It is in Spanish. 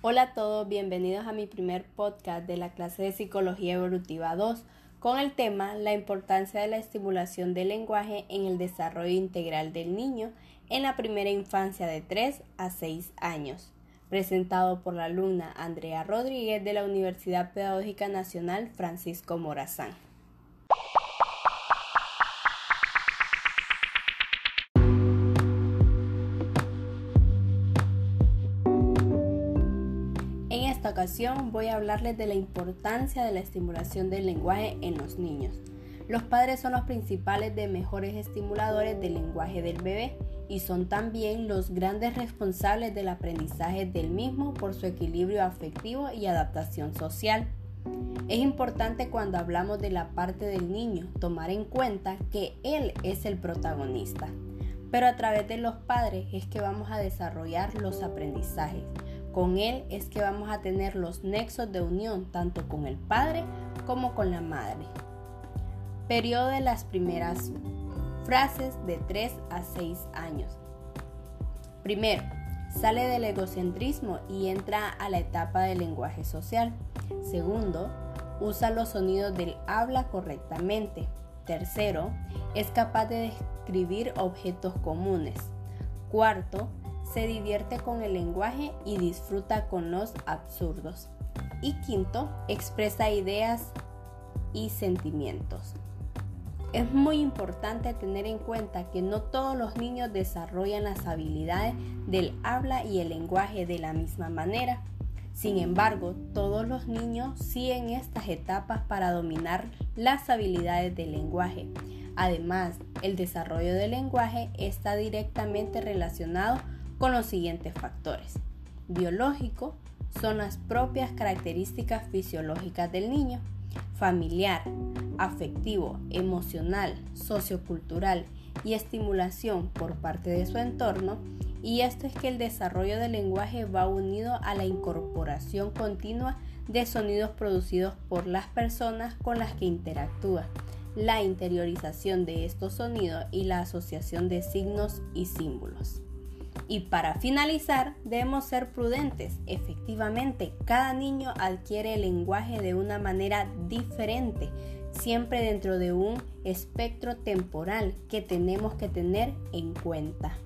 Hola a todos, bienvenidos a mi primer podcast de la clase de Psicología Evolutiva 2 con el tema La importancia de la estimulación del lenguaje en el desarrollo integral del niño en la primera infancia de 3 a 6 años, presentado por la alumna Andrea Rodríguez de la Universidad Pedagógica Nacional Francisco Morazán. Esta ocasión voy a hablarles de la importancia de la estimulación del lenguaje en los niños. Los padres son los principales de mejores estimuladores del lenguaje del bebé y son también los grandes responsables del aprendizaje del mismo por su equilibrio afectivo y adaptación social. Es importante cuando hablamos de la parte del niño tomar en cuenta que él es el protagonista, pero a través de los padres es que vamos a desarrollar los aprendizajes con Él es que vamos a tener los nexos de unión tanto con el Padre como con la Madre. Periodo de las primeras frases de 3 a 6 años. Primero, sale del egocentrismo y entra a la etapa del lenguaje social. Segundo, usa los sonidos del habla correctamente. Tercero, es capaz de describir objetos comunes. Cuarto, se divierte con el lenguaje y disfruta con los absurdos. Y quinto, expresa ideas y sentimientos. Es muy importante tener en cuenta que no todos los niños desarrollan las habilidades del habla y el lenguaje de la misma manera. Sin embargo, todos los niños siguen estas etapas para dominar las habilidades del lenguaje. Además, el desarrollo del lenguaje está directamente relacionado con los siguientes factores. Biológico son las propias características fisiológicas del niño. Familiar, afectivo, emocional, sociocultural y estimulación por parte de su entorno. Y esto es que el desarrollo del lenguaje va unido a la incorporación continua de sonidos producidos por las personas con las que interactúa, la interiorización de estos sonidos y la asociación de signos y símbolos. Y para finalizar, debemos ser prudentes. Efectivamente, cada niño adquiere el lenguaje de una manera diferente, siempre dentro de un espectro temporal que tenemos que tener en cuenta.